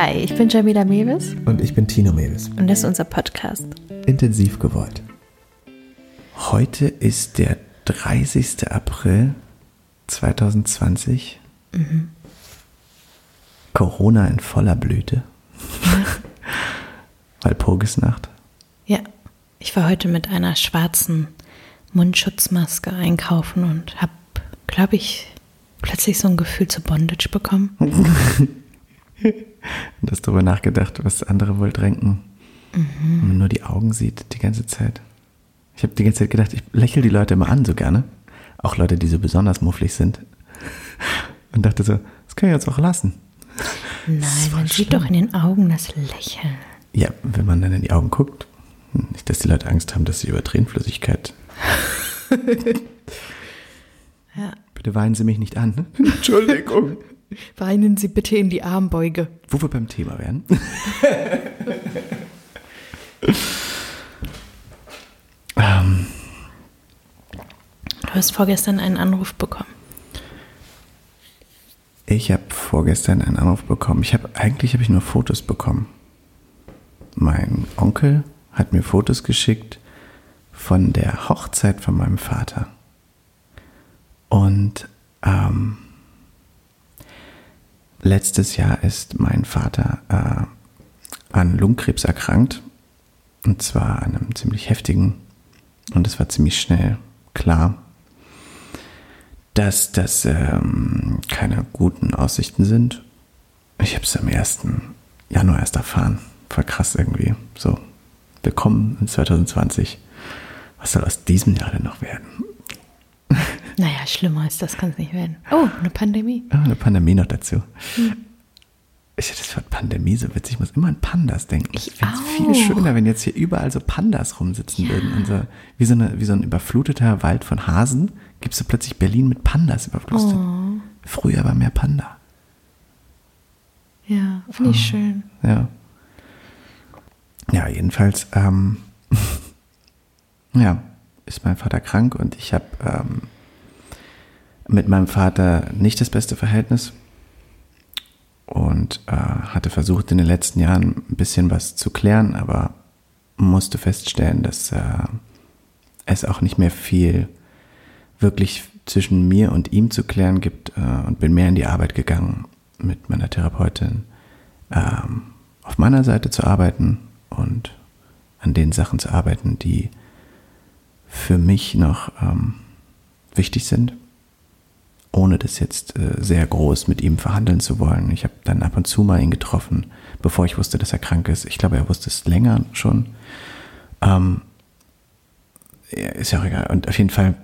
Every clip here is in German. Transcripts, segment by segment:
Hi, ich bin Jamila Mewis Und ich bin Tino Mewis. und das ist unser Podcast. Intensiv gewollt. Heute ist der 30. April 2020. Corona in voller Blüte. Walpurgisnacht. Ja, ich war heute mit einer schwarzen Mundschutzmaske einkaufen und habe, glaube ich, plötzlich so ein Gefühl zu Bondage bekommen. Und hast darüber nachgedacht, was andere wohl tränken. Wenn man nur die Augen sieht die ganze Zeit. Ich habe die ganze Zeit gedacht, ich lächle die Leute immer an so gerne. Auch Leute, die so besonders mufflig sind. Und dachte so, das kann ich jetzt auch lassen. Nein, man sieht schlimm. doch in den Augen das Lächeln. Ja, wenn man dann in die Augen guckt, nicht, dass die Leute Angst haben, dass sie über Tränenflüssigkeit. Ja. Bitte weinen Sie mich nicht an. Entschuldigung. Weinen Sie bitte in die Armbeuge. Wo wir beim Thema wären. ähm, Du hast vorgestern einen Anruf bekommen. ich habe vorgestern einen Anruf bekommen. Ich habe eigentlich habe ich nur Fotos bekommen. Mein Onkel hat mir Fotos geschickt von der Hochzeit von meinem Vater. Und ähm, letztes Jahr ist mein Vater äh, an Lungenkrebs erkrankt. Und zwar an einem ziemlich heftigen. Und es war ziemlich schnell klar, dass das ähm, keine guten Aussichten sind. Ich habe es am 1. Januar erst erfahren. Voll krass irgendwie. So, willkommen in 2020. Was soll aus diesem Jahr denn noch werden? Naja, schlimmer als das kann es nicht werden. Oh, eine Pandemie. Ah, eine Pandemie noch dazu. Ich finde das Wort Pandemie so witzig. Ich muss immer an Pandas denken. Ich finde es viel schöner, wenn jetzt hier überall so Pandas rumsitzen würden. Und so, wie, so eine, wie so ein überfluteter Wald von Hasen gibt es so plötzlich Berlin mit Pandas überflutet. Oh. Früher war mehr Panda. Ja, finde ich schön. Ja. Ja, jedenfalls, ähm, ja, ist mein Vater krank und ich habe ähm, mit meinem Vater nicht das beste Verhältnis und äh, hatte versucht in den letzten Jahren ein bisschen was zu klären, aber musste feststellen, dass äh, es auch nicht mehr viel wirklich zwischen mir und ihm zu klären gibt äh, und bin mehr in die Arbeit gegangen mit meiner Therapeutin ähm, auf meiner Seite zu arbeiten und an den Sachen zu arbeiten, die für mich noch ähm, wichtig sind, ohne das jetzt äh, sehr groß mit ihm verhandeln zu wollen. Ich habe dann ab und zu mal ihn getroffen, bevor ich wusste, dass er krank ist. Ich glaube, er wusste es länger schon. Ähm, ist ja auch egal. Und auf jeden Fall,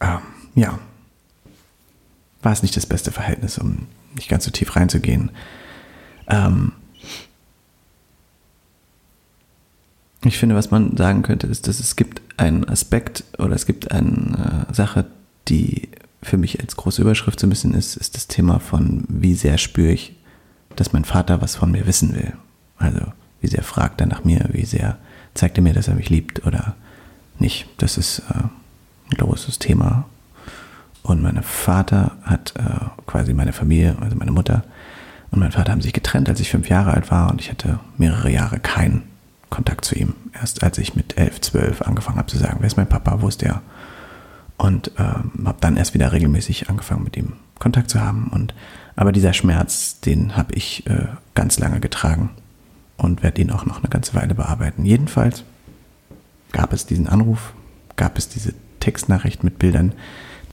ähm, ja, war es nicht das beste Verhältnis, um nicht ganz so tief reinzugehen. Ähm, ich finde, was man sagen könnte, ist, dass es gibt einen Aspekt oder es gibt eine äh, Sache, die für mich als große Überschrift so ein bisschen ist, ist das Thema von, wie sehr spüre ich, dass mein Vater was von mir wissen will. Also, wie sehr fragt er nach mir, wie sehr zeigt er mir, dass er mich liebt oder nicht. Das ist äh, ein großes Thema. Und mein Vater hat äh, quasi meine Familie, also meine Mutter und mein Vater haben sich getrennt, als ich fünf Jahre alt war und ich hatte mehrere Jahre keinen Kontakt zu ihm. Erst als ich mit elf, zwölf angefangen habe zu sagen, wer ist mein Papa, wo ist der? Und ähm, habe dann erst wieder regelmäßig angefangen mit ihm Kontakt zu haben. Und aber dieser Schmerz, den habe ich äh, ganz lange getragen und werde ihn auch noch eine ganze Weile bearbeiten. Jedenfalls gab es diesen Anruf, gab es diese Textnachricht mit Bildern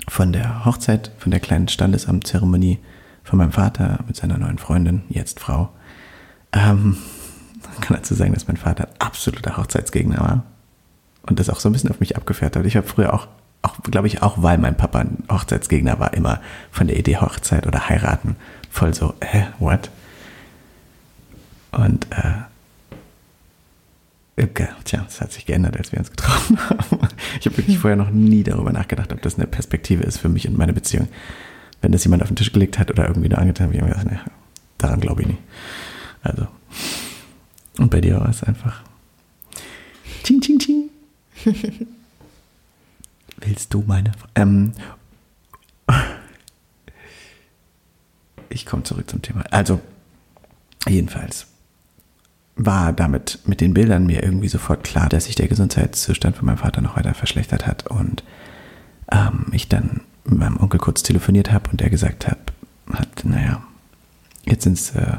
von der Hochzeit, von der kleinen Standesamtzeremonie von meinem Vater mit seiner neuen Freundin, jetzt Frau. Ähm, man kann dazu sagen, dass mein Vater absoluter Hochzeitsgegner war und das auch so ein bisschen auf mich abgefährt hat. Ich habe früher auch, auch glaube ich, auch weil mein Papa ein Hochzeitsgegner war, immer von der Idee Hochzeit oder heiraten voll so, hä, what? Und äh, Okay, tja, das hat sich geändert, als wir uns getroffen haben. Ich habe wirklich vorher noch nie darüber nachgedacht, ob das eine Perspektive ist für mich und meine Beziehung. Wenn das jemand auf den Tisch gelegt hat oder irgendwie nur angetan, habe ich immer gedacht, nee, daran glaube ich nicht. Also. Und bei dir war es einfach. Ching, ching, ching. Willst du meine. Ähm, ich komme zurück zum Thema. Also, jedenfalls war damit mit den Bildern mir irgendwie sofort klar, dass sich der Gesundheitszustand von meinem Vater noch weiter verschlechtert hat und ähm, ich dann mit meinem Onkel kurz telefoniert habe und der gesagt hat, hat naja, jetzt sind es äh,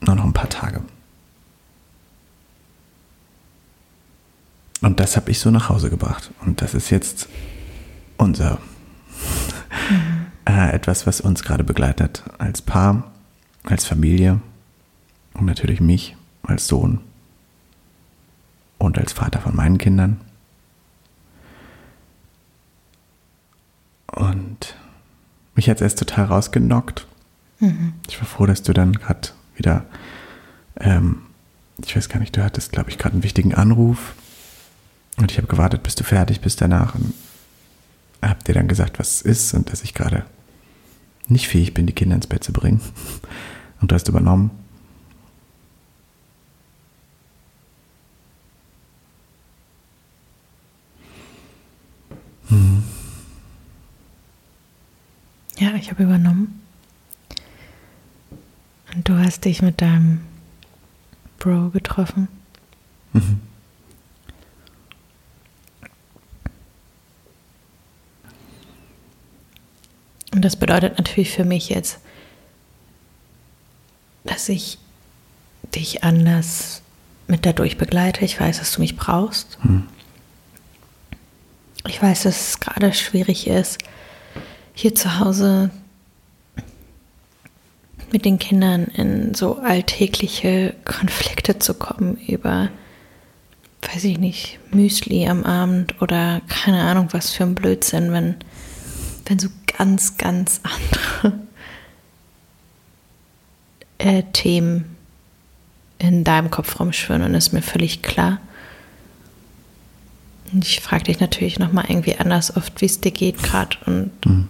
nur noch ein paar Tage. Und das habe ich so nach Hause gebracht. Und das ist jetzt unser mhm. äh, etwas, was uns gerade begleitet als Paar, als Familie und natürlich mich als Sohn und als Vater von meinen Kindern. Und mich hat es erst total rausgenockt. Mhm. Ich war froh, dass du dann gerade wieder, ähm, ich weiß gar nicht, du hattest, glaube ich, gerade einen wichtigen Anruf. Und ich habe gewartet, bis du fertig bist danach. Und habe dir dann gesagt, was es ist und dass ich gerade nicht fähig bin, die Kinder ins Bett zu bringen. Und du hast übernommen. Hm. Ja, ich habe übernommen. Und du hast dich mit deinem Bro getroffen. Mhm. Und das bedeutet natürlich für mich jetzt, dass ich dich anders mit dadurch begleite. Ich weiß, dass du mich brauchst. Hm. Ich weiß, dass es gerade schwierig ist, hier zu Hause mit den Kindern in so alltägliche Konflikte zu kommen über, weiß ich nicht, Müsli am Abend oder keine Ahnung was für ein Blödsinn, wenn, wenn so ganz, ganz andere äh, Themen in deinem Kopf rumschwirren und ist mir völlig klar. Und ich frage dich natürlich nochmal irgendwie anders oft, wie es dir geht gerade und mhm.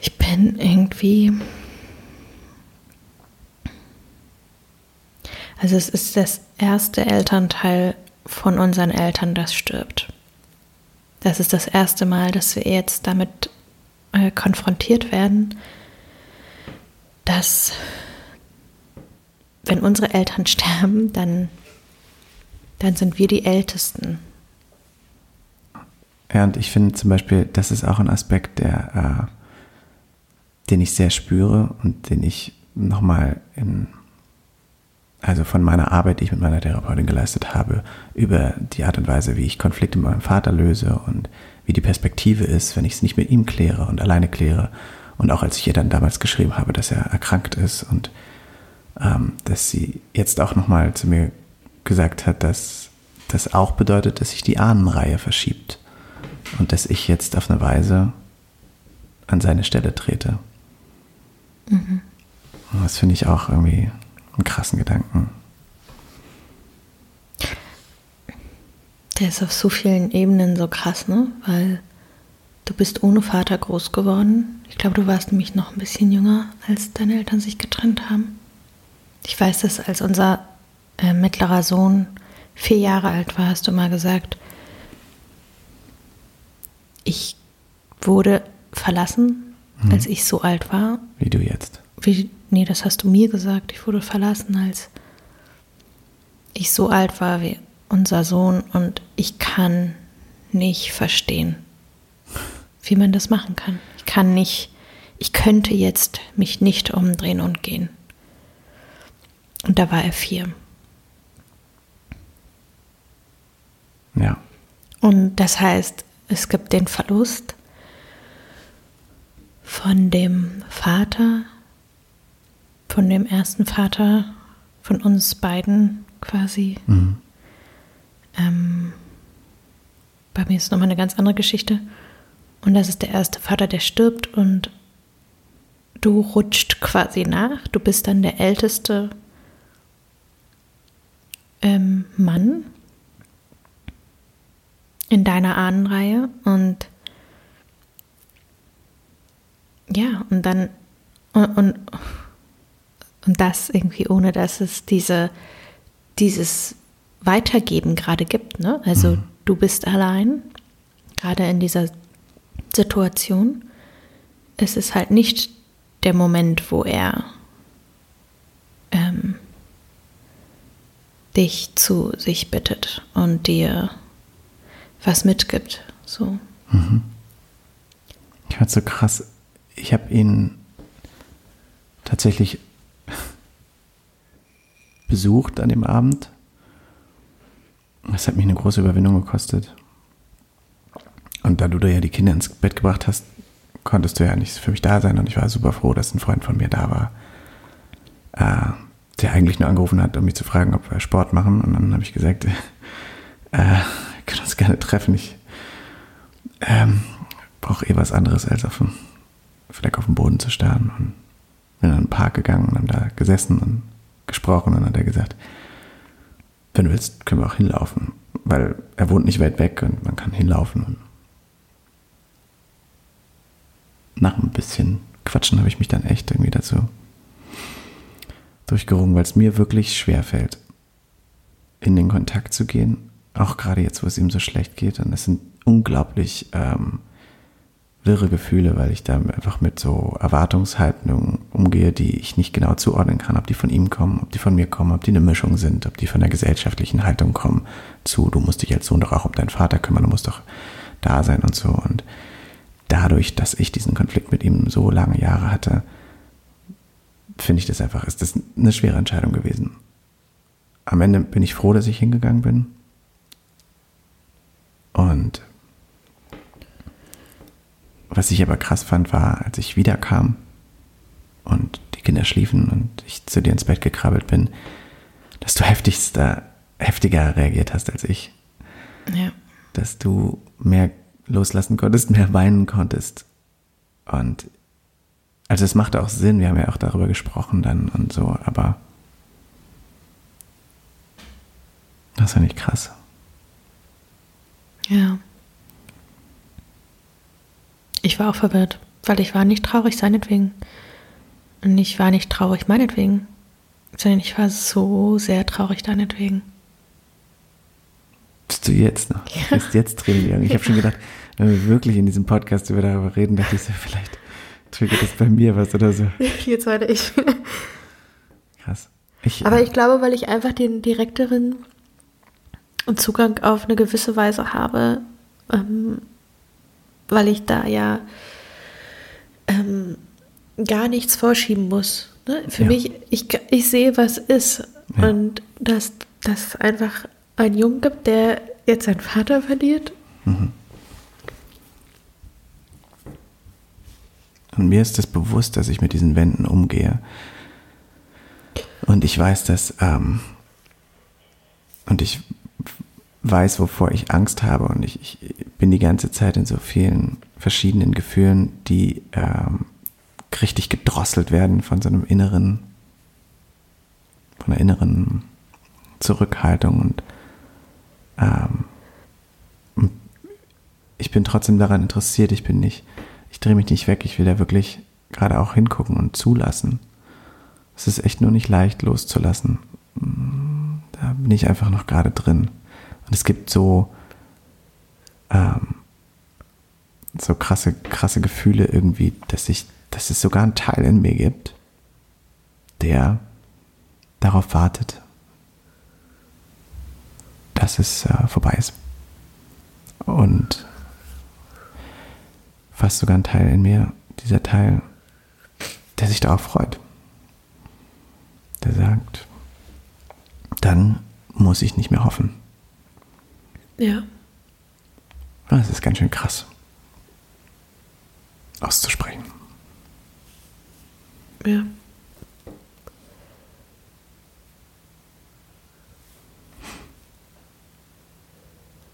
ich bin irgendwie Also es ist das erste Elternteil von unseren Eltern, das stirbt. Das ist das erste Mal, dass wir jetzt damit äh, konfrontiert werden, dass wenn unsere Eltern sterben, dann, dann sind wir die Ältesten. Ja, und ich finde zum Beispiel, das ist auch ein Aspekt, der, äh, den ich sehr spüre und den ich nochmal in also von meiner Arbeit, die ich mit meiner Therapeutin geleistet habe, über die Art und Weise, wie ich Konflikte mit meinem Vater löse und wie die Perspektive ist, wenn ich es nicht mit ihm kläre und alleine kläre. Und auch als ich ihr dann damals geschrieben habe, dass er erkrankt ist und ähm, dass sie jetzt auch nochmal zu mir gesagt hat, dass das auch bedeutet, dass sich die Ahnenreihe verschiebt und dass ich jetzt auf eine Weise an seine Stelle trete. Mhm. Das finde ich auch irgendwie einen krassen Gedanken. Der ist auf so vielen Ebenen so krass, ne? Weil du bist ohne Vater groß geworden. Ich glaube, du warst nämlich noch ein bisschen jünger, als deine Eltern sich getrennt haben. Ich weiß, dass als unser äh, mittlerer Sohn vier Jahre alt war, hast du mal gesagt, ich wurde verlassen, mhm. als ich so alt war. Wie du jetzt. Wie, nee, das hast du mir gesagt. Ich wurde verlassen, als ich so alt war wie unser Sohn und ich kann nicht verstehen, wie man das machen kann. Ich kann nicht, ich könnte jetzt mich nicht umdrehen und gehen. Und da war er vier. Ja. Und das heißt, es gibt den Verlust von dem Vater, von dem ersten Vater von uns beiden quasi. Mhm. Ähm, bei mir ist nochmal eine ganz andere Geschichte. Und das ist der erste Vater, der stirbt und du rutscht quasi nach. Du bist dann der älteste ähm, Mann in deiner Ahnenreihe und ja, und dann und, und und das irgendwie ohne, dass es diese, dieses Weitergeben gerade gibt. Ne? Also mhm. du bist allein, gerade in dieser Situation. Es ist halt nicht der Moment, wo er ähm, dich zu sich bittet und dir was mitgibt. So. Mhm. Ich fand so krass. Ich habe ihn tatsächlich besucht an dem Abend. Das hat mich eine große Überwindung gekostet. Und da du da ja die Kinder ins Bett gebracht hast, konntest du ja nicht für mich da sein. Und ich war super froh, dass ein Freund von mir da war, äh, der eigentlich nur angerufen hat, um mich zu fragen, ob wir Sport machen. Und dann habe ich gesagt, äh, wir können uns gerne treffen. Ich ähm, brauche eh was anderes, als auf dem Fleck auf dem Boden zu starren. Und bin in den Park gegangen und haben da gesessen und gesprochen. Und hat er gesagt, wenn du willst, können wir auch hinlaufen. Weil er wohnt nicht weit weg und man kann hinlaufen. Nach ein bisschen Quatschen habe ich mich dann echt irgendwie dazu durchgerungen, weil es mir wirklich schwer fällt, in den Kontakt zu gehen. Auch gerade jetzt, wo es ihm so schlecht geht. Und es sind unglaublich ähm, wirre Gefühle, weil ich da einfach mit so Erwartungshaltungen umgehe, die ich nicht genau zuordnen kann, ob die von ihm kommen, ob die von mir kommen, ob die eine Mischung sind, ob die von der gesellschaftlichen Haltung kommen zu, du musst dich als Sohn doch auch um deinen Vater kümmern, du musst doch da sein und so. Und dadurch, dass ich diesen Konflikt mit ihm so lange Jahre hatte, finde ich das einfach, ist das eine schwere Entscheidung gewesen. Am Ende bin ich froh, dass ich hingegangen bin. Und was ich aber krass fand, war, als ich wiederkam und die Kinder schliefen und ich zu dir ins Bett gekrabbelt bin, dass du heftigster, heftiger reagiert hast als ich. Ja. Dass du mehr loslassen konntest, mehr weinen konntest. Und also es machte auch Sinn, wir haben ja auch darüber gesprochen dann und so, aber das ist ja nicht krass. Ja. Ich war auch verwirrt, weil ich war nicht traurig seinetwegen. Und ich war nicht traurig meinetwegen, sondern ich war so sehr traurig deinetwegen. Bist du jetzt noch? Ja. Bist jetzt Tränen Ich habe schon gedacht, wenn wir wirklich in diesem Podcast über darüber reden, dachte ich so, vielleicht triggert das bei mir was oder so. Jetzt weiter ich. Krass. Ich, Aber ich glaube, weil ich einfach den direkteren Zugang auf eine gewisse Weise habe, ähm, weil ich da ja ähm, gar nichts vorschieben muss. Ne? Für ja. mich, ich, ich sehe, was ist. Ja. Und dass das einfach einen Jungen gibt, der jetzt seinen Vater verliert. Mhm. Und mir ist das bewusst, dass ich mit diesen Wänden umgehe. Und ich weiß, dass, ähm, und ich weiß, wovor ich Angst habe. Und ich, ich bin die ganze Zeit in so vielen verschiedenen Gefühlen, die ähm, richtig gedrosselt werden von so einem inneren, von einer inneren Zurückhaltung und ähm, ich bin trotzdem daran interessiert. Ich bin nicht, ich drehe mich nicht weg. Ich will da wirklich gerade auch hingucken und zulassen. Es ist echt nur nicht leicht loszulassen. Da bin ich einfach noch gerade drin. Und es gibt so, ähm, so krasse, krasse Gefühle irgendwie, dass ich, dass es sogar einen Teil in mir gibt, der darauf wartet, dass es äh, vorbei ist. Und fast sogar ein Teil in mir, dieser Teil, der sich darauf freut. Der sagt, dann muss ich nicht mehr hoffen. Ja. Das ist ganz schön krass auszusprechen. Ja.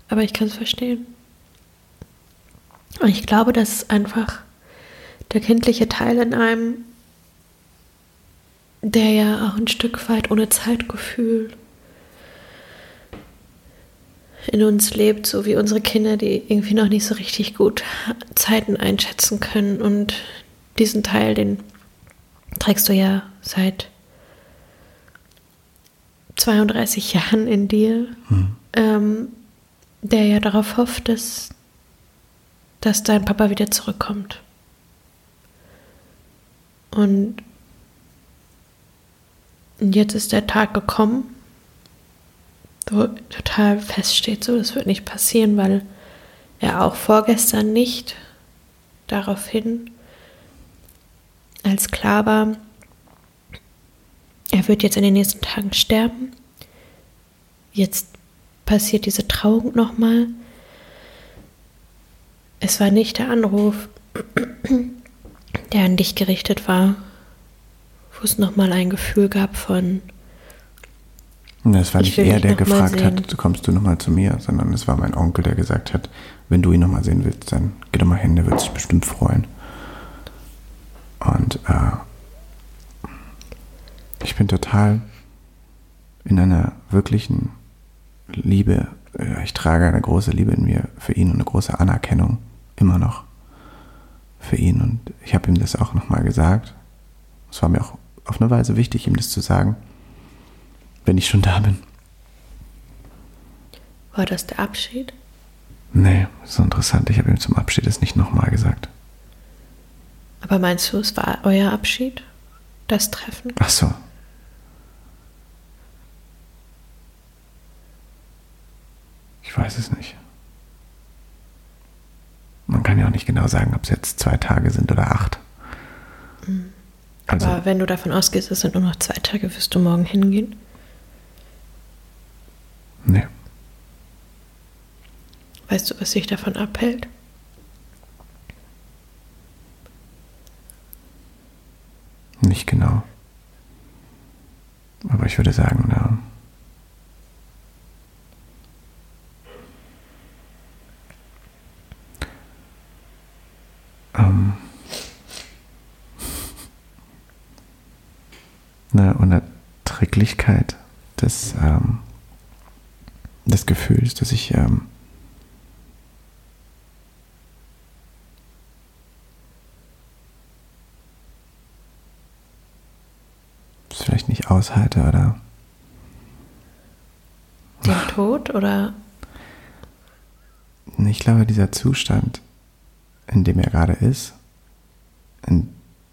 Aber ich kann es verstehen. Und ich glaube, dass es einfach der kindliche Teil in einem, der ja auch ein Stück weit ohne Zeitgefühl in uns lebt, so wie unsere Kinder, die irgendwie noch nicht so richtig gut Zeiten einschätzen können. Und diesen Teil, den trägst du ja seit 32 Jahren in dir, hm. ähm, der ja darauf hofft, dass, dass dein Papa wieder zurückkommt. Und jetzt ist der Tag gekommen total feststeht, so das wird nicht passieren, weil er auch vorgestern nicht daraufhin, als klar war, er wird jetzt in den nächsten Tagen sterben. Jetzt passiert diese Trauung nochmal. Es war nicht der Anruf, der an dich gerichtet war, wo es nochmal ein Gefühl gab von. Es war nicht er, der gefragt hat, kommst du nochmal zu mir, sondern es war mein Onkel, der gesagt hat, wenn du ihn nochmal sehen willst, dann geh doch mal hin, der wird sich bestimmt freuen. Und äh, ich bin total in einer wirklichen Liebe. Äh, ich trage eine große Liebe in mir für ihn und eine große Anerkennung immer noch für ihn. Und ich habe ihm das auch nochmal gesagt. Es war mir auch auf eine Weise wichtig, ihm das zu sagen, wenn ich schon da bin. War das der Abschied? Nee, so interessant. Ich habe ihm zum Abschied es nicht nochmal gesagt. Aber meinst du, es war euer Abschied? Das Treffen? Ach so. Ich weiß es nicht. Man kann ja auch nicht genau sagen, ob es jetzt zwei Tage sind oder acht. Mhm. Also, Aber wenn du davon ausgehst, es sind nur noch zwei Tage, wirst du morgen hingehen? Nee. Weißt du, was sich davon abhält? Nicht genau. Aber ich würde sagen, ja. Ähm, eine Unerträglichkeit des, ähm, des Gefühls, dass ich ähm, es vielleicht nicht aushalte oder den Tod oder ich glaube dieser Zustand in dem er gerade ist, in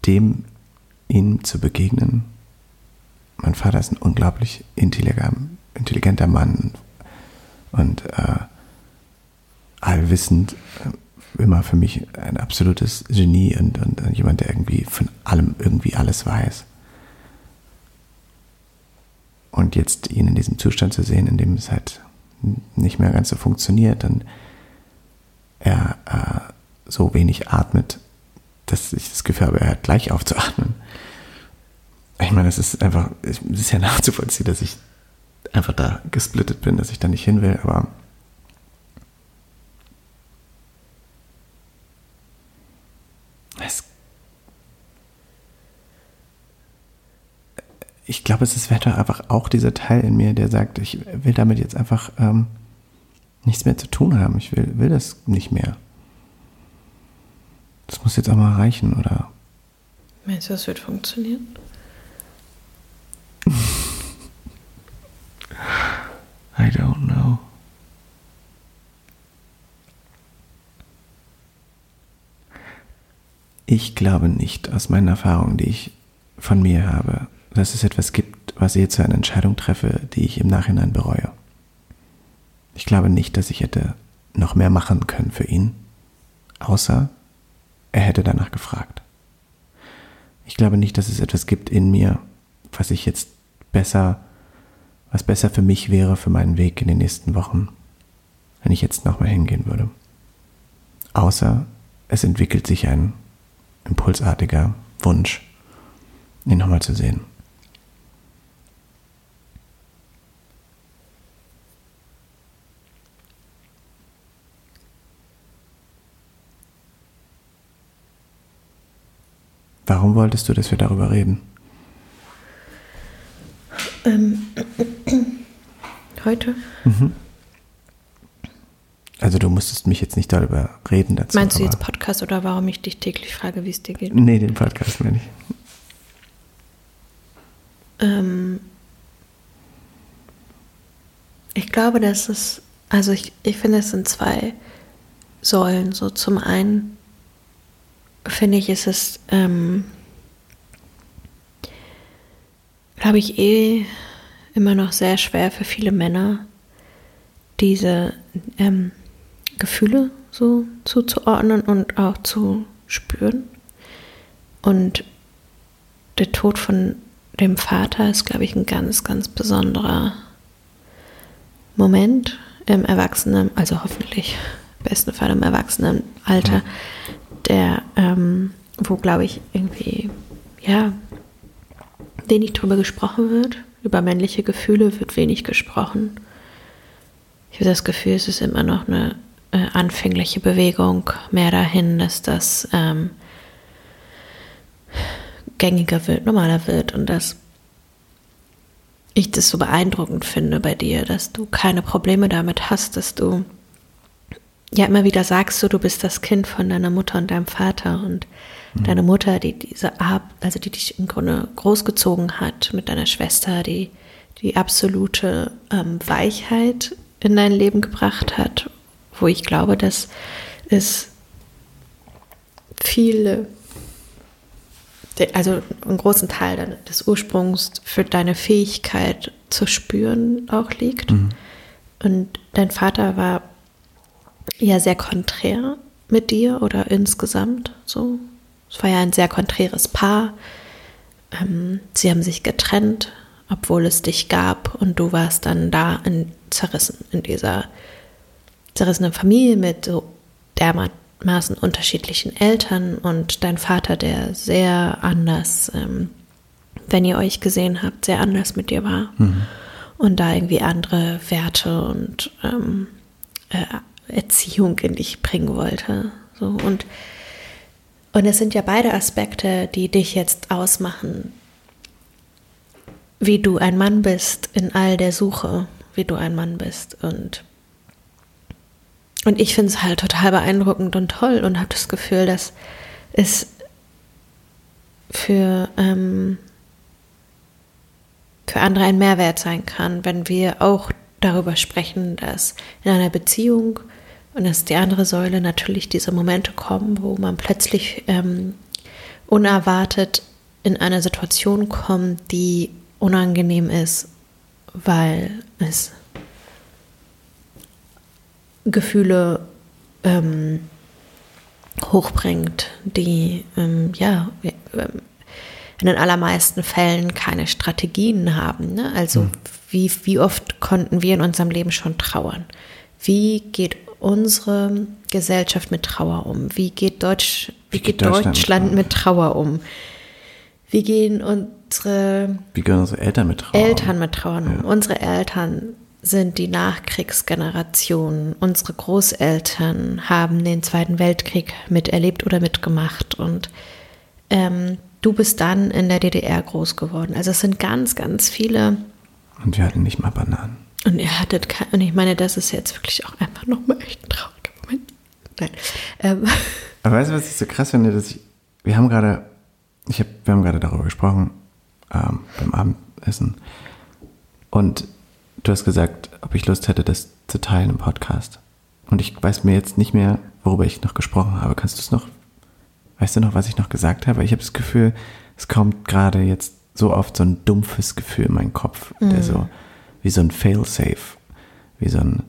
dem ihm zu begegnen. Mein Vater ist ein unglaublich intelligenter Mann und äh, allwissend, äh, immer für mich ein absolutes Genie und, und, und jemand, der irgendwie von allem irgendwie alles weiß. Und jetzt ihn in diesem Zustand zu sehen, in dem es halt nicht mehr ganz so funktioniert und er äh, so wenig atmet, dass ich das Gefühl habe, er hat gleich aufzuatmen. Ich meine, es ist einfach, es ist ja nachzuvollziehen, dass ich einfach da gesplittet bin, dass ich da nicht hin will, aber es, ich glaube, es ist einfach auch dieser Teil in mir, der sagt, ich will damit jetzt einfach ähm, nichts mehr zu tun haben. Ich will, will das nicht mehr. Das muss jetzt auch mal reichen, oder? Meinst du, das wird funktionieren? I don't know. Ich glaube nicht aus meinen Erfahrungen, die ich von mir habe, dass es etwas gibt, was ich zu einer Entscheidung treffe, die ich im Nachhinein bereue. Ich glaube nicht, dass ich hätte noch mehr machen können für ihn, außer er hätte danach gefragt. Ich glaube nicht, dass es etwas gibt in mir, was ich jetzt besser, was besser für mich wäre, für meinen Weg in den nächsten Wochen, wenn ich jetzt nochmal hingehen würde. Außer es entwickelt sich ein impulsartiger Wunsch, ihn nochmal zu sehen. Warum wolltest du, dass wir darüber reden? Ähm, heute? Mhm. Also du musstest mich jetzt nicht darüber reden dazu. Meinst du jetzt Podcast oder warum ich dich täglich frage, wie es dir geht? Nee, den Podcast meine ich. Ähm, ich glaube, dass es, also ich, ich finde, es sind zwei Säulen. So zum einen finde ich, ist es, ähm, glaube ich, eh immer noch sehr schwer für viele Männer, diese ähm, Gefühle so zuzuordnen und auch zu spüren. Und der Tod von dem Vater ist, glaube ich, ein ganz, ganz besonderer Moment im Erwachsenen, also hoffentlich im besten Fall im Erwachsenenalter, der, ähm, wo, glaube ich, irgendwie, ja, wenig drüber gesprochen wird. Über männliche Gefühle wird wenig gesprochen. Ich habe das Gefühl, es ist immer noch eine äh, anfängliche Bewegung mehr dahin, dass das ähm, gängiger wird, normaler wird und dass ich das so beeindruckend finde bei dir, dass du keine Probleme damit hast, dass du ja immer wieder sagst, so, du bist das Kind von deiner Mutter und deinem Vater und mhm. deine Mutter, die diese Art, also die dich im Grunde großgezogen hat mit deiner Schwester, die die absolute ähm, Weichheit in dein Leben gebracht hat wo ich glaube, dass es viele, also einen großen Teil des Ursprungs für deine Fähigkeit zu spüren auch liegt. Mhm. Und dein Vater war ja sehr konträr mit dir oder insgesamt so. Es war ja ein sehr konträres Paar. Ähm, sie haben sich getrennt, obwohl es dich gab und du warst dann da in, zerrissen in dieser zerrissene Familie mit so dermaßen unterschiedlichen Eltern und dein Vater, der sehr anders, ähm, wenn ihr euch gesehen habt, sehr anders mit dir war mhm. und da irgendwie andere Werte und ähm, äh, Erziehung in dich bringen wollte. So und und es sind ja beide Aspekte, die dich jetzt ausmachen, wie du ein Mann bist in all der Suche, wie du ein Mann bist. Und und ich finde es halt total beeindruckend und toll und habe das Gefühl, dass es für, ähm, für andere ein Mehrwert sein kann, wenn wir auch darüber sprechen, dass in einer Beziehung und dass die andere Säule natürlich diese Momente kommen, wo man plötzlich ähm, unerwartet in eine Situation kommt, die unangenehm ist, weil es Gefühle ähm, hochbringt, die ähm, ja in den allermeisten Fällen keine Strategien haben. Ne? Also mhm. wie, wie oft konnten wir in unserem Leben schon trauern? Wie geht unsere Gesellschaft mit Trauer um? Wie geht, Deutsch, wie, wie geht, Deutschland, Deutschland mit Trauer um? Wie gehen unsere, wie gehen unsere Eltern mit Trauer Eltern um? Mit Trauer um? Ja. Unsere Eltern sind die Nachkriegsgenerationen. Unsere Großeltern haben den Zweiten Weltkrieg miterlebt oder mitgemacht und ähm, du bist dann in der DDR groß geworden. Also es sind ganz, ganz viele. Und wir hatten nicht mal Bananen. Und ihr hattet kein, und ich meine, das ist jetzt wirklich auch einfach nochmal echt ein trauriger Moment. Nein. Ähm. Aber weißt du, was ich so krass finde, dass ich, wir haben gerade, ich hab, wir haben gerade darüber gesprochen, ähm, beim Abendessen. Und Du hast gesagt, ob ich Lust hätte, das zu teilen im Podcast. Und ich weiß mir jetzt nicht mehr, worüber ich noch gesprochen habe. Kannst du es noch? Weißt du noch, was ich noch gesagt habe? Ich habe das Gefühl, es kommt gerade jetzt so oft so ein dumpfes Gefühl in meinen Kopf, mhm. der so wie so ein Failsafe, wie so ein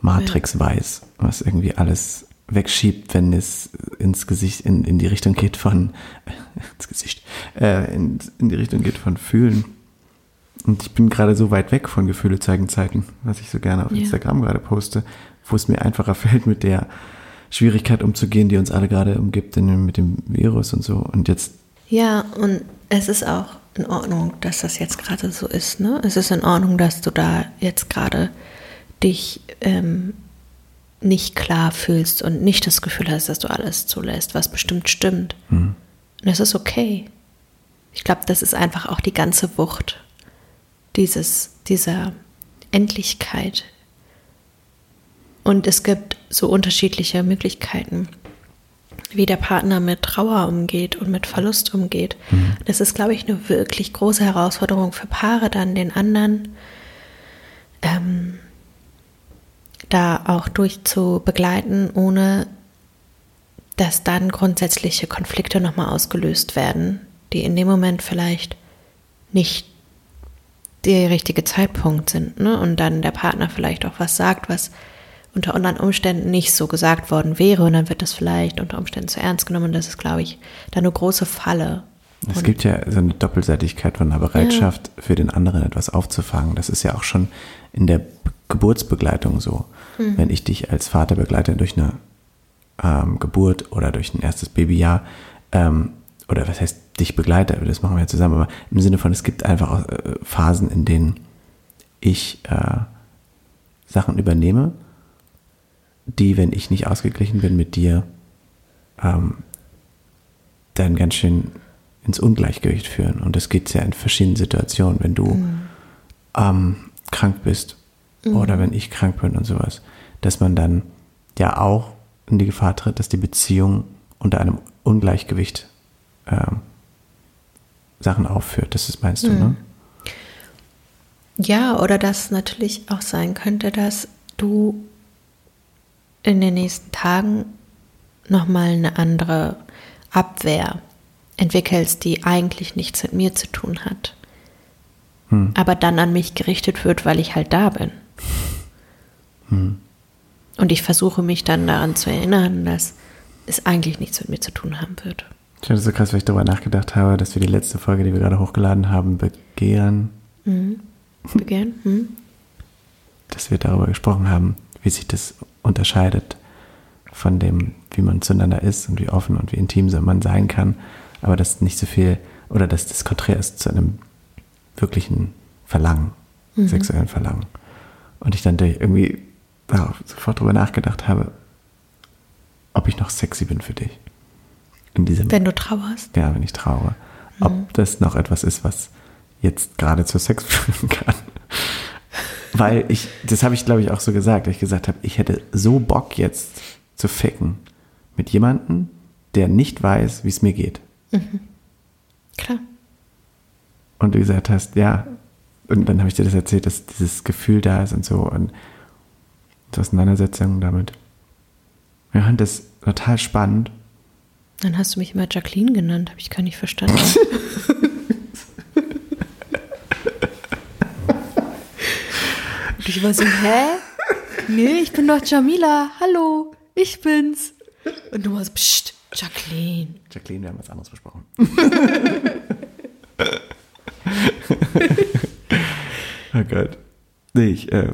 Matrix weiß, was irgendwie alles wegschiebt, wenn es ins Gesicht, in, in die Richtung geht von, ins Gesicht, äh, in, in die Richtung geht von Fühlen und ich bin gerade so weit weg von Gefühle zeigen Zeiten, was ich so gerne auf ja. Instagram gerade poste, wo es mir einfacher fällt, mit der Schwierigkeit umzugehen, die uns alle gerade umgibt mit dem Virus und so. Und jetzt. Ja, und es ist auch in Ordnung, dass das jetzt gerade so ist. Ne? Es ist in Ordnung, dass du da jetzt gerade dich ähm, nicht klar fühlst und nicht das Gefühl hast, dass du alles zulässt, was bestimmt stimmt. Mhm. Und es ist okay. Ich glaube, das ist einfach auch die ganze Wucht dieses, dieser Endlichkeit. Und es gibt so unterschiedliche Möglichkeiten, wie der Partner mit Trauer umgeht und mit Verlust umgeht. Mhm. Das ist, glaube ich, eine wirklich große Herausforderung für Paare, dann den anderen ähm, da auch durch zu begleiten, ohne dass dann grundsätzliche Konflikte nochmal ausgelöst werden, die in dem Moment vielleicht nicht der richtige Zeitpunkt sind, ne? Und dann der Partner vielleicht auch was sagt, was unter anderen Umständen nicht so gesagt worden wäre und dann wird das vielleicht unter Umständen zu ernst genommen und das ist, glaube ich, da eine große Falle. Es gibt ja so eine Doppelseitigkeit von einer Bereitschaft ja. für den anderen etwas aufzufangen. Das ist ja auch schon in der Geburtsbegleitung so. Mhm. Wenn ich dich als Vater begleite durch eine ähm, Geburt oder durch ein erstes Babyjahr, ähm, oder was heißt dich begleite, das machen wir ja zusammen, aber im Sinne von, es gibt einfach äh, Phasen, in denen ich äh, Sachen übernehme, die, wenn ich nicht ausgeglichen bin mit dir, ähm, dann ganz schön ins Ungleichgewicht führen. Und das geht ja in verschiedenen Situationen, wenn du mhm. ähm, krank bist mhm. oder wenn ich krank bin und sowas, dass man dann ja auch in die Gefahr tritt, dass die Beziehung unter einem Ungleichgewicht ähm, Sachen aufführt. Das ist, meinst du, mhm. ne? Ja, oder dass natürlich auch sein könnte, dass du in den nächsten Tagen nochmal eine andere Abwehr entwickelst, die eigentlich nichts mit mir zu tun hat. Hm. Aber dann an mich gerichtet wird, weil ich halt da bin. Hm. Und ich versuche mich dann daran zu erinnern, dass es eigentlich nichts mit mir zu tun haben wird. Ich finde es so krass, weil ich darüber nachgedacht habe, dass wir die letzte Folge, die wir gerade hochgeladen haben, Begehren. Mhm. Begehren? Mhm. Dass wir darüber gesprochen haben, wie sich das unterscheidet von dem, wie man zueinander ist und wie offen und wie intim man sein kann. Aber dass nicht so viel, oder dass das konträr ist zu einem wirklichen Verlangen, mhm. sexuellen Verlangen. Und ich dann irgendwie ja, sofort darüber nachgedacht habe, ob ich noch sexy bin für dich. In diesem, wenn du trauerst? Ja, wenn ich traure. Mhm. Ob das noch etwas ist, was jetzt gerade zu Sex führen kann. Weil ich, das habe ich glaube ich auch so gesagt, dass ich gesagt habe, ich hätte so Bock jetzt zu ficken mit jemandem, der nicht weiß, wie es mir geht. Mhm. Klar. Und du gesagt hast, ja, und dann habe ich dir das erzählt, dass dieses Gefühl da ist und so und die Auseinandersetzung damit. Ich fand das total spannend. Dann hast du mich immer Jacqueline genannt, habe ich gar nicht verstanden. Und ich war so, hä? Nee, ich bin doch Jamila. Hallo, ich bin's. Und du warst, pst, Jacqueline. Jacqueline, wir haben was anderes besprochen. oh Gott. Nee, ich äh,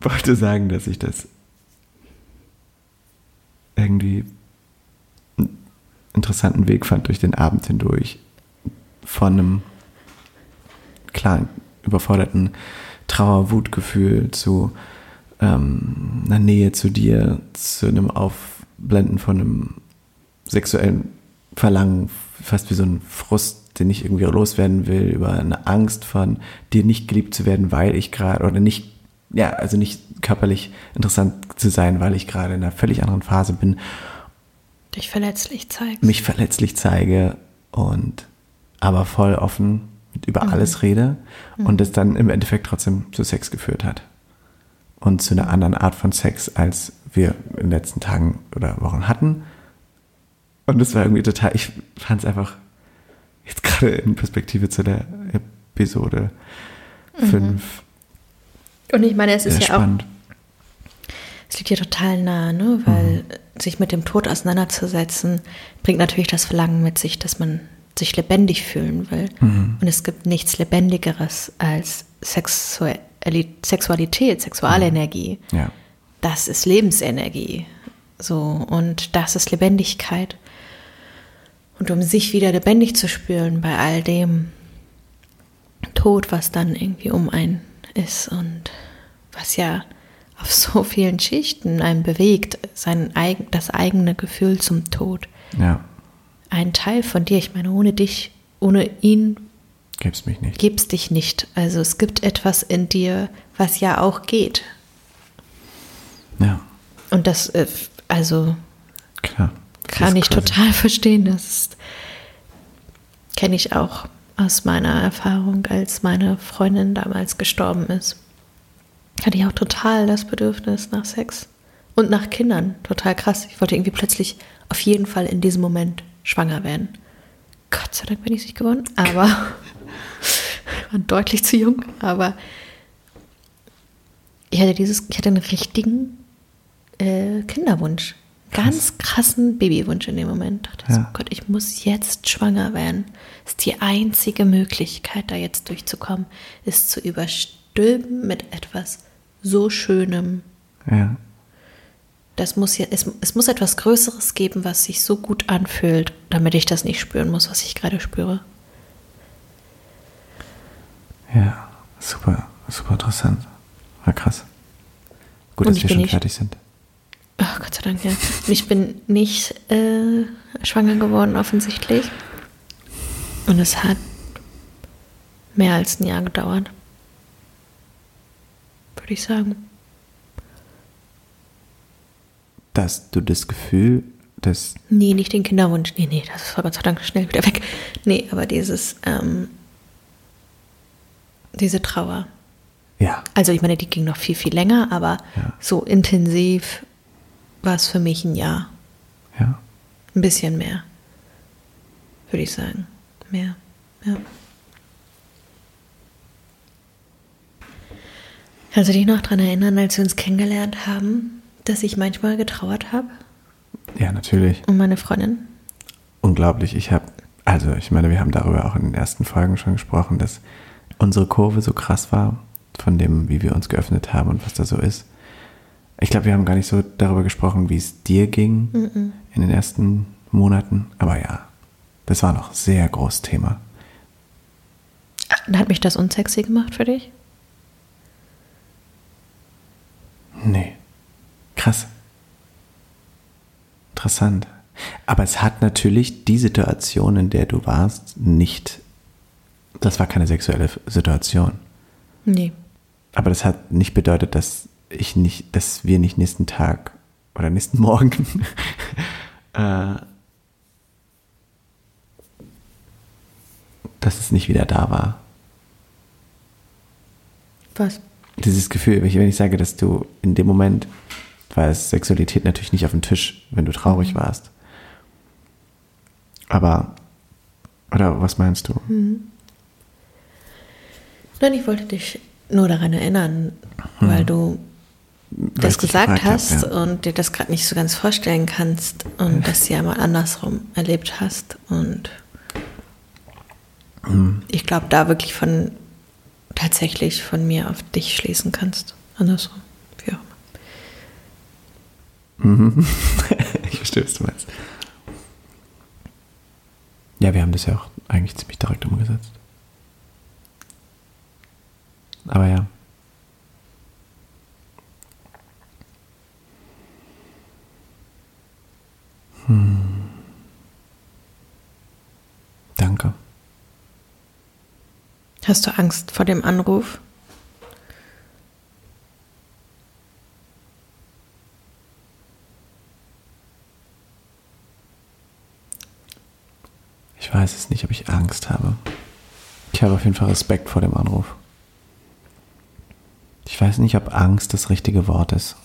wollte sagen, dass ich das irgendwie einen interessanten Weg fand durch den Abend hindurch. Von einem klaren, überforderten Trauer, Wutgefühl zu ähm, einer Nähe zu dir, zu einem Aufblenden von einem sexuellen Verlangen, fast wie so ein Frust, den ich irgendwie loswerden will, über eine Angst von dir nicht geliebt zu werden, weil ich gerade, oder nicht, ja, also nicht körperlich interessant zu sein, weil ich gerade in einer völlig anderen Phase bin. Dich verletzlich zeigst. Mich verletzlich zeige und aber voll offen über mhm. alles rede mhm. und es dann im Endeffekt trotzdem zu Sex geführt hat. Und zu einer anderen Art von Sex, als wir in den letzten Tagen oder Wochen hatten. Und das war irgendwie total, ich fand es einfach jetzt gerade in Perspektive zu der Episode 5. Mhm. Und ich meine, es ist ja spannend. auch, es liegt ja total nah, ne? weil mhm. sich mit dem Tod auseinanderzusetzen, bringt natürlich das Verlangen mit sich, dass man sich lebendig fühlen will. Mhm. Und es gibt nichts Lebendigeres als Sexualität, Sexualenergie. Mhm. Ja. Das ist Lebensenergie. So, und das ist Lebendigkeit. Und um sich wieder lebendig zu spüren bei all dem Tod, was dann irgendwie um einen ist und was ja auf so vielen Schichten einen bewegt, sein eigen, das eigene Gefühl zum Tod. Ja ein Teil von dir. Ich meine, ohne dich, ohne ihn gibt's mich nicht. Gibt's dich nicht. Also es gibt etwas in dir, was ja auch geht. Ja. Und das, äh, also Klar, kann ich total verstehen. Das kenne ich auch aus meiner Erfahrung, als meine Freundin damals gestorben ist. Hatte ich auch total das Bedürfnis nach Sex und nach Kindern. Total krass. Ich wollte irgendwie plötzlich auf jeden Fall in diesem Moment schwanger werden. Gott sei Dank bin ich es nicht geworden, aber war deutlich zu jung, aber ich hatte dieses, ich hatte einen richtigen äh, Kinderwunsch. Ganz krassen Babywunsch in dem Moment. Ich dachte Ja. so, Gott, ich muss jetzt schwanger werden. Das ist die einzige Möglichkeit, da jetzt durchzukommen, ist zu überstülpen mit etwas so Schönem. Ja. Das muss ja, es, es muss etwas Größeres geben, was sich so gut anfühlt, damit ich das nicht spüren muss, was ich gerade spüre. Ja. Super, super interessant. War krass. Gut, dass wir schon nicht- fertig sind. Ach Gott sei Dank, ja. Und ich bin nicht äh, schwanger geworden, offensichtlich. Und es hat mehr als ein Jahr gedauert. Würde ich sagen. Dass du das Gefühl, dass. Nee, nicht den Kinderwunsch. Nee, nee, das war Gott sei Dank schnell wieder weg. Nee, aber dieses, ähm, diese Trauer. Ja. Also ich meine, die ging noch viel, viel länger, aber Ja. so intensiv war es für mich ein Jahr. Ja. Ein bisschen mehr. Würde ich sagen. Mehr. Ja. Kannst du dich noch daran erinnern, als wir uns kennengelernt haben, dass ich manchmal getrauert habe? Ja, natürlich. Und meine Freundin? Unglaublich. Ich habe, also ich meine, wir haben darüber auch in den ersten Folgen schon gesprochen, dass unsere Kurve so krass war, von dem, wie wir uns geöffnet haben und was da so ist. Ich glaube, wir haben gar nicht so darüber gesprochen, wie es dir ging in den ersten Monaten. Aber ja, das war noch sehr großes Thema. Hat mich das unsexy gemacht für dich? Nee. Krass. Interessant. Aber es hat natürlich die Situation, in der du warst, nicht. Das war keine sexuelle Situation. Nee. Aber das hat nicht bedeutet, dass ich nicht, dass wir nicht nächsten Tag oder nächsten Morgen äh, dass es nicht wieder da war. Was? Dieses Gefühl, wenn ich, wenn ich sage, dass du in dem Moment, war es Sexualität natürlich nicht auf dem Tisch, wenn du traurig warst. Aber, oder was meinst du? Nein, ich wollte dich nur daran erinnern, weil du das gesagt gefragt hab, hast ja. und dir das gerade nicht so ganz vorstellen kannst und das ja mal andersrum erlebt hast und Mhm. ich glaube, da wirklich von tatsächlich von mir auf dich schließen kannst. Andersrum. Mhm. ich verstehe, was du meinst. Ja, wir haben das ja auch eigentlich ziemlich direkt umgesetzt. Aber ja. Hm. Danke. Hast du Angst vor dem Anruf? Weiß es nicht, ob ich Angst habe. Ich habe auf jeden Fall Respekt vor dem Anruf. Ich weiß nicht, ob Angst das richtige Wort ist.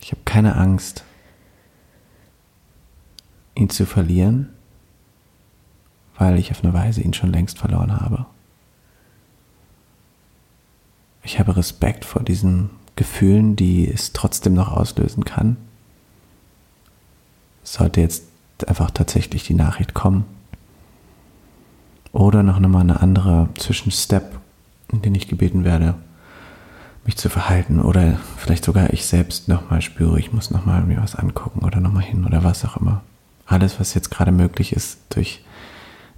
Ich habe keine Angst, ihn zu verlieren, weil ich auf eine Weise ihn schon längst verloren habe. Ich habe Respekt vor diesen Gefühlen, die es trotzdem noch auslösen kann. Sollte jetzt einfach tatsächlich die Nachricht kommen. Oder noch nochmal eine andere Zwischenstep, in den ich gebeten werde, mich zu verhalten. Oder vielleicht sogar ich selbst nochmal spüre, ich muss nochmal mir was angucken oder nochmal hin oder was auch immer. Alles, was jetzt gerade möglich ist, durch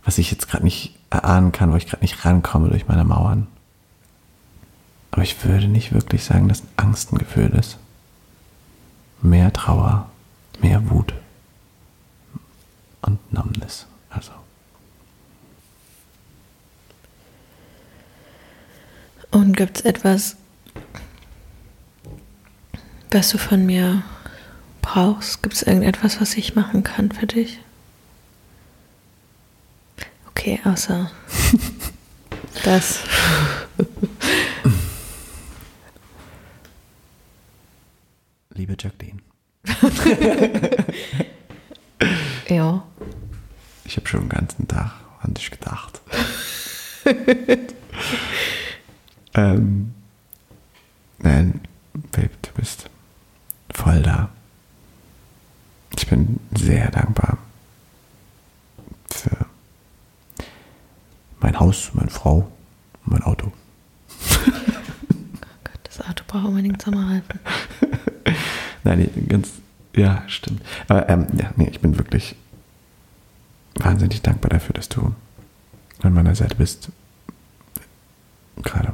was ich jetzt gerade nicht erahnen kann, wo ich gerade nicht rankomme durch meine Mauern. Aber ich würde nicht wirklich sagen, dass Angst ein Gefühl ist. Mehr Trauer, mehr Wut und Numbness. Also. Und gibt es etwas, was du von mir brauchst? Gibt es irgendetwas, was ich machen kann für dich? Okay, außer das. Liebe Jacqueline, Ja. Ich habe schon den ganzen Tag an dich gedacht. ähm, nein, Babe, du bist voll da. Ich bin sehr dankbar für mein Haus, meine Frau und mein Auto. Oh Gott, das Auto braucht unbedingt Sommerreifen. Nein, ganz, ja, stimmt. Aber ähm, ja, nee, ich bin wirklich wahnsinnig dankbar dafür, dass du an meiner Seite bist. Gerade.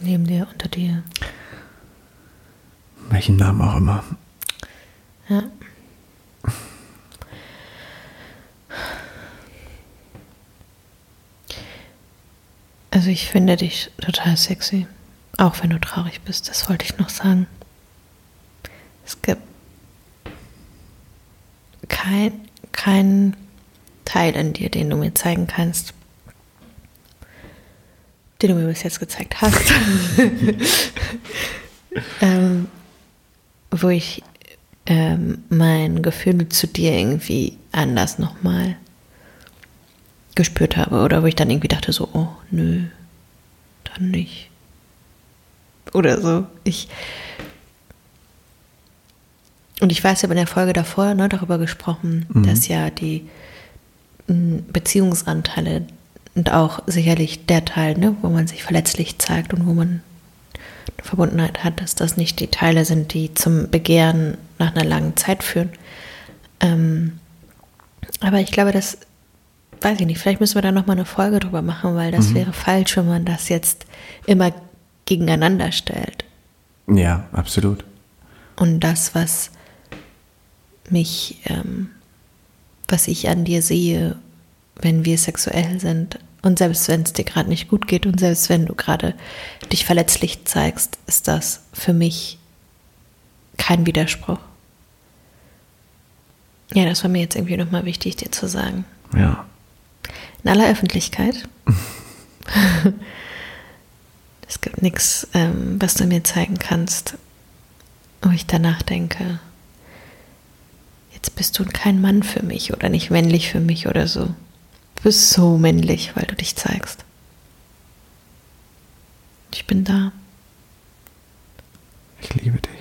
Neben dir, unter dir. Welchen Namen auch immer. Ja. Also ich finde dich total sexy. Auch wenn du traurig bist, das wollte ich noch sagen. Es gibt kein, kein Teil in dir, den du mir zeigen kannst, den du mir bis jetzt gezeigt hast, ähm, wo ich ähm, mein Gefühl zu dir irgendwie anders nochmal gespürt habe oder wo ich dann irgendwie dachte so, oh nö, dann nicht. Oder so. Ich und ich weiß, ich habe in der Folge davor ne, darüber gesprochen, mhm. dass ja die Beziehungsanteile und auch sicherlich der Teil, ne, wo man sich verletzlich zeigt und wo man eine Verbundenheit hat, dass das nicht die Teile sind, die zum Begehren nach einer langen Zeit führen. Ähm, aber ich glaube, das weiß ich nicht, vielleicht müssen wir da nochmal eine Folge drüber machen, weil das mhm. wäre falsch, wenn man das jetzt immer gegeneinander stellt. Ja, absolut. Und das, was mich, ähm, was ich an dir sehe, wenn wir sexuell sind. Und selbst wenn es dir gerade nicht gut geht und selbst wenn du gerade dich verletzlich zeigst, ist das für mich kein Widerspruch. Ja, das war mir jetzt irgendwie nochmal wichtig, dir zu sagen. Ja. In aller Öffentlichkeit. es gibt nichts, ähm, was du mir zeigen kannst, wo ich danach denke, jetzt bist du kein Mann für mich oder nicht männlich für mich oder so. Du bist so männlich, weil du dich zeigst. Ich bin da. Ich liebe dich.